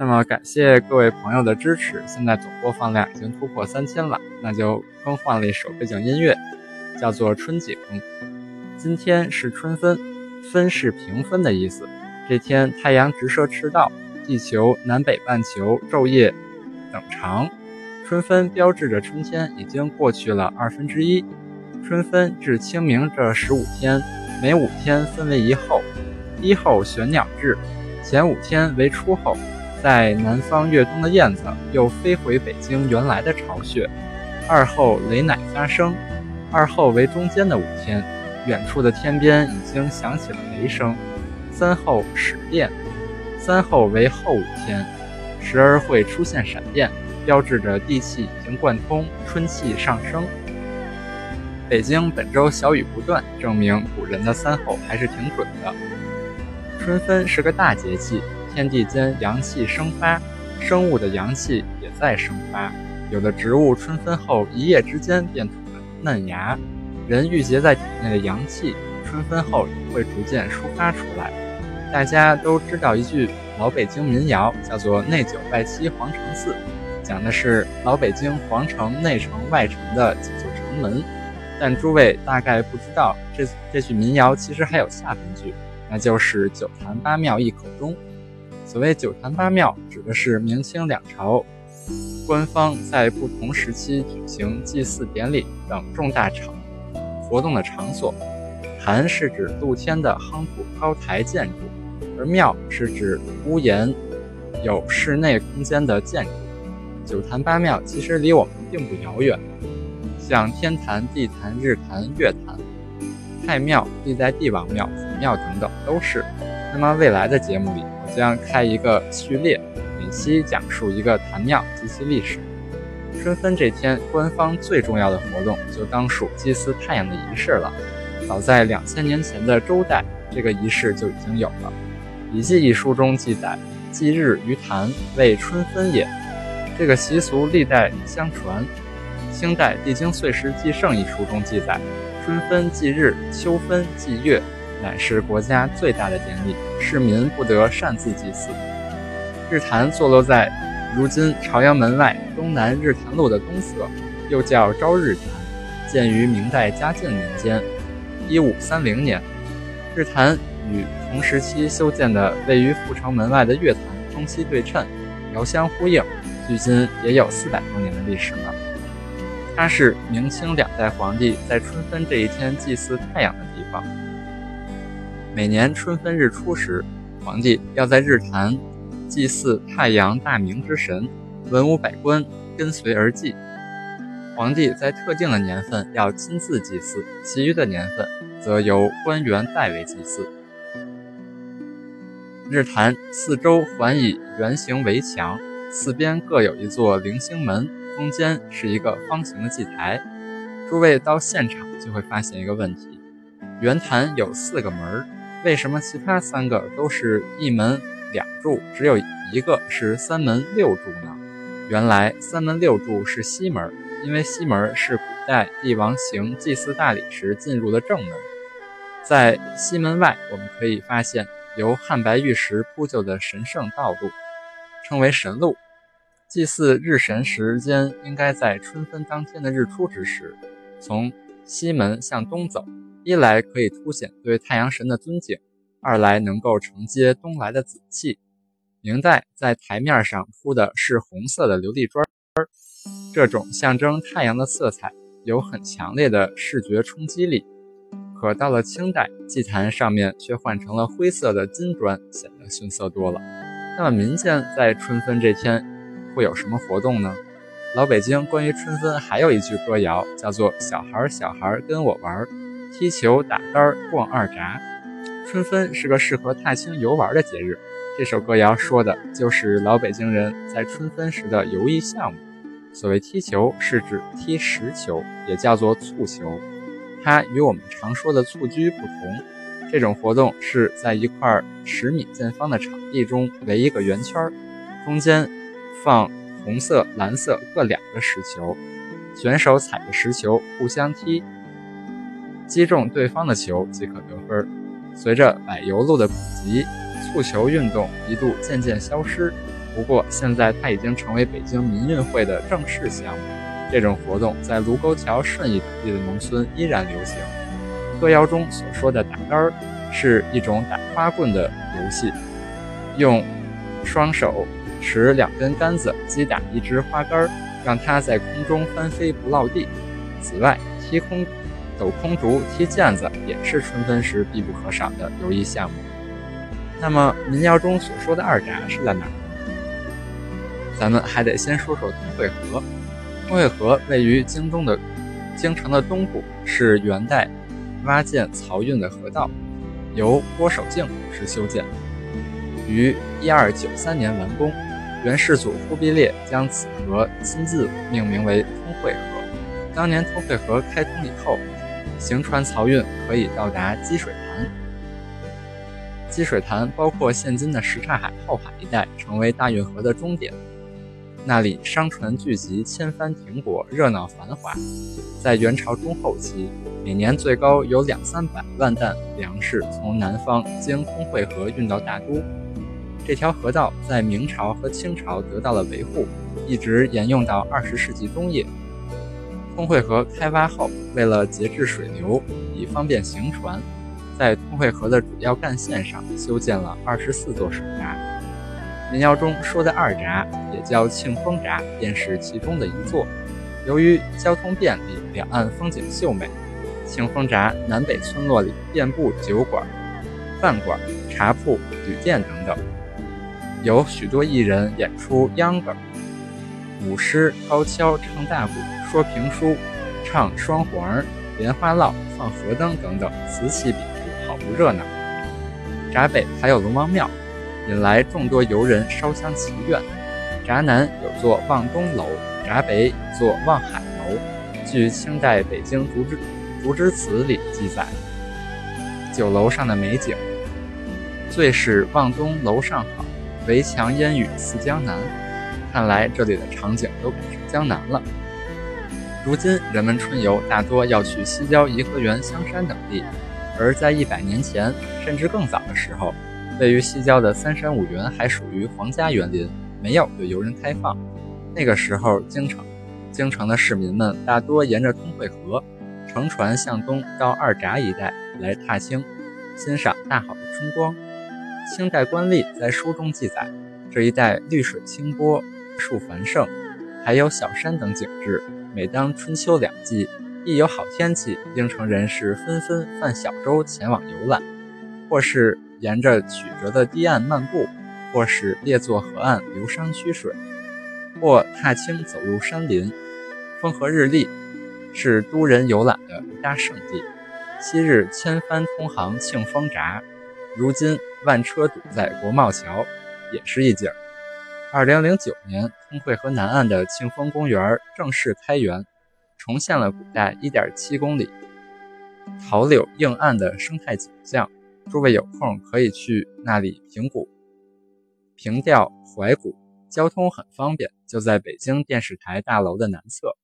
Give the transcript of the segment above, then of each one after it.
那么感谢各位朋友的支持，现在总播放量已经突破三千了，那就更换了一首背景音乐，叫做《春景》。今天是春分，分是平分的意思。这天太阳直射赤道，地球南北半球昼夜等长，春分标志着春天已经过去了二分之一。春分至清明这十五天，每五天分为一候，一候玄鸟至，前五天为初候。在南方越冬的燕子又飞回北京原来的巢穴。二后雷乃发生，二后为中间的五天，远处的天边已经响起了雷声。三后始电，三后为后五天，时而会出现闪电，标志着地气已经贯通，春气上升。北京本周小雨不断，证明古人的三候还是挺准的。春分是个大节气。天地间阳气生发，生物的阳气也在生发。有的植物春分后一夜之间便吐了嫩芽，人郁结在体内的阳气，春分后也会逐渐抒发出来。大家都知道一句老北京民谣，叫做“内九外七皇城四”，讲的是老北京皇城内城外城的几座城门。但诸位大概不知道，这这句民谣其实还有下半句，那就是“九坛八庙一口钟”。所谓九坛八庙，指的是明清两朝官方在不同时期举行祭祀典礼等重大场活动的场所。坛是指露天的夯土高台建筑，而庙是指屋檐有室内空间的建筑。九坛八庙其实离我们并不遥远，像天坛、地坛、日坛、月坛、太庙、历代帝王庙、祖庙等等都是。那么未来的节目里。将开一个序列，每期讲述一个坛庙及其历史。春分这天，官方最重要的活动就当属祭祀太阳的仪式了。早在两千年前的周代，这个仪式就已经有了。《礼记》一书中记载：“祭日于坛，为春分也。”这个习俗历代相传。清代《帝京岁时记胜》一书中记载：“春分祭日，秋分祭月。”乃是国家最大的典礼，市民不得擅自祭祀。日坛坐落在如今朝阳门外东南日坛路的东侧，又叫朝日坛，建于明代嘉靖年间（一五三零年）。日坛与同时期修建的位于阜成门外的月坛东西对称，遥相呼应，距今也有四百多年的历史了。它是明清两代皇帝在春分这一天祭祀太阳的地方。每年春分日出时，皇帝要在日坛祭祀太阳大明之神，文武百官跟随而祭。皇帝在特定的年份要亲自祭祀，其余的年份则由官员代为祭祀。日坛四周环以圆形围墙，四边各有一座棂星门，中间是一个方形的祭台。诸位到现场就会发现一个问题：圆坛有四个门儿。为什么其他三个都是一门两柱，只有一个是三门六柱呢？原来三门六柱是西门，因为西门是古代帝王行祭祀大礼时进入的正门。在西门外，我们可以发现由汉白玉石铺就的神圣道路，称为神路。祭祀日神时间应该在春分当天的日出之时，从西门向东走。一来可以凸显对太阳神的尊敬，二来能够承接东来的紫气。明代在台面上铺的是红色的琉璃砖，这种象征太阳的色彩有很强烈的视觉冲击力。可到了清代，祭坛上面却换成了灰色的金砖，显得逊色多了。那么民间在春分这天会有什么活动呢？老北京关于春分还有一句歌谣，叫做“小孩儿小孩儿跟我玩儿”。踢球、打杆、逛二闸，春分是个适合踏青游玩的节日。这首歌谣说的就是老北京人在春分时的游艺项目。所谓踢球，是指踢实球，也叫做蹴球。它与我们常说的蹴鞠不同。这种活动是在一块十米见方的场地中围一个圆圈，中间放红色、蓝色各两个实球，选手踩着石球互相踢，击中对方的球即可得分。随着柏油路的普及，蹴球运动一度渐渐消失。不过现在它已经成为北京民运会的正式项目。这种活动在卢沟桥、顺义等地的农村依然流行。歌谣中所说的打杆儿，是一种打花棍的游戏，用双手持两根杆子击打一支花杆儿，让它在空中翻飞不落地。此外，踢空抖空竹、踢毽子也是春分时必不可少的游艺项目。那么，民谣中所说的二闸是在哪儿呢？咱们还得先说说通惠河。通惠河位于京东的京城的东部，是元代。挖建漕运的河道，由郭守敬老师修建，于一二九三年完工。元世祖忽必烈将此河亲自命名为通惠河。当年通惠河开通以后，行船漕运可以到达积水潭。积水潭包括现今的什刹海后海一带，成为大运河的终点。那里商船聚集，千帆停泊，热闹繁华。在元朝中后期，每年最高有两三百万担粮食从南方经通惠河运到大都。这条河道在明朝和清朝得到了维护，一直沿用到二十世纪中叶。通惠河开挖后，为了节制水流，以方便行船，在通惠河的主要干线上修建了二十四座水闸。民谣中说的二闸也叫庆丰闸，便是其中的一座。由于交通便利，两岸风景秀美，庆丰闸南北村落里遍布酒馆、饭馆、茶铺、旅店等等，有许多艺人演出秧歌、舞狮、高跷、唱大鼓、说评书、唱双簧、莲花落、放河灯等等，此起彼伏，好不热闹。闸北还有龙王庙。引来众多游人烧香祈愿。闸南有座望东楼，闸北有座望海楼。据清代北京竹枝竹枝词里记载，酒楼上的美景，最是望东楼上好，围墙烟雨似江南。看来这里的场景都赶上江南了。如今人们春游大多要去西郊颐和园、香山等地，而在一百年前甚至更早的时候。位于西郊的三山五园还属于皇家园林，没有对游人开放。那个时候，京城京城的市民们大多沿着通惠河乘船向东到二闸一带来踏青，欣赏大好的春光。清代官吏在书中记载，这一带绿水清波，树繁盛，还有小山等景致。每当春秋两季，一有好天气，京城人士纷纷泛小舟前往游览，或是。沿着曲折的堤岸漫步，或是列坐河岸流觞驱水，或踏青走入山林，风和日丽，是都人游览的一大胜地。昔日千帆通航庆丰闸，如今万车堵在国贸桥，也是一景。二零零九年，通惠河南岸的庆丰公园正式开园，重现了古代一点七公里桃柳映岸的生态景象。诸位有空可以去那里平谷、平调、怀古，交通很方便，就在北京电视台大楼的南侧。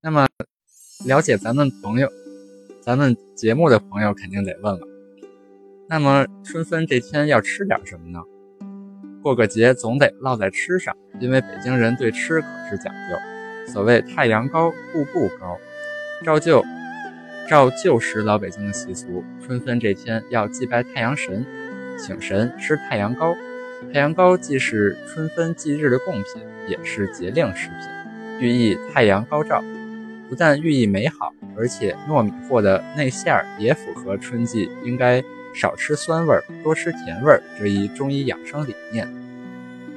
那么，了解咱们朋友、咱们节目的朋友肯定得问了：那么春分这天要吃点什么呢？过个节总得落在吃上，因为北京人对吃可是讲究。所谓太阳高，步步高，照旧。照旧时老北京的习俗，春分这天要祭拜太阳神，请神吃太阳糕。太阳糕既是春分祭日的贡品，也是节令食品，寓意太阳高照。不但寓意美好，而且糯米货的内馅儿也符合春季应该少吃酸味儿，多吃甜味儿这一中医养生理念。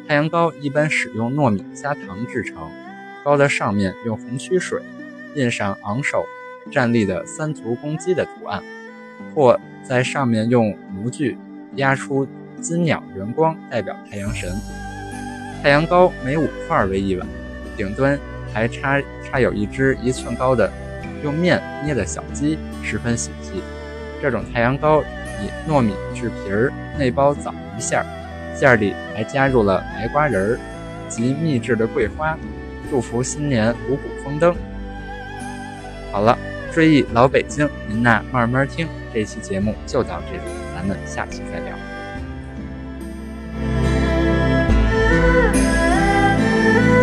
太阳糕一般使用糯米加糖制成，糕的上面用红曲水印上昂首。站立的三足公鸡的图案，或在上面用模具压出金鸟圆光代表太阳神。太阳糕每五块为一碗，顶端还插插有一只一寸高的用面捏的小鸡，十分喜气。这种太阳糕糯米制皮儿，内包枣泥馅儿，馅儿里还加入了白瓜仁儿及秘制的桂花，祝福新年五谷丰登。好了，追忆老北京，您呐慢慢听。这期节目就到这里，咱们下期再聊。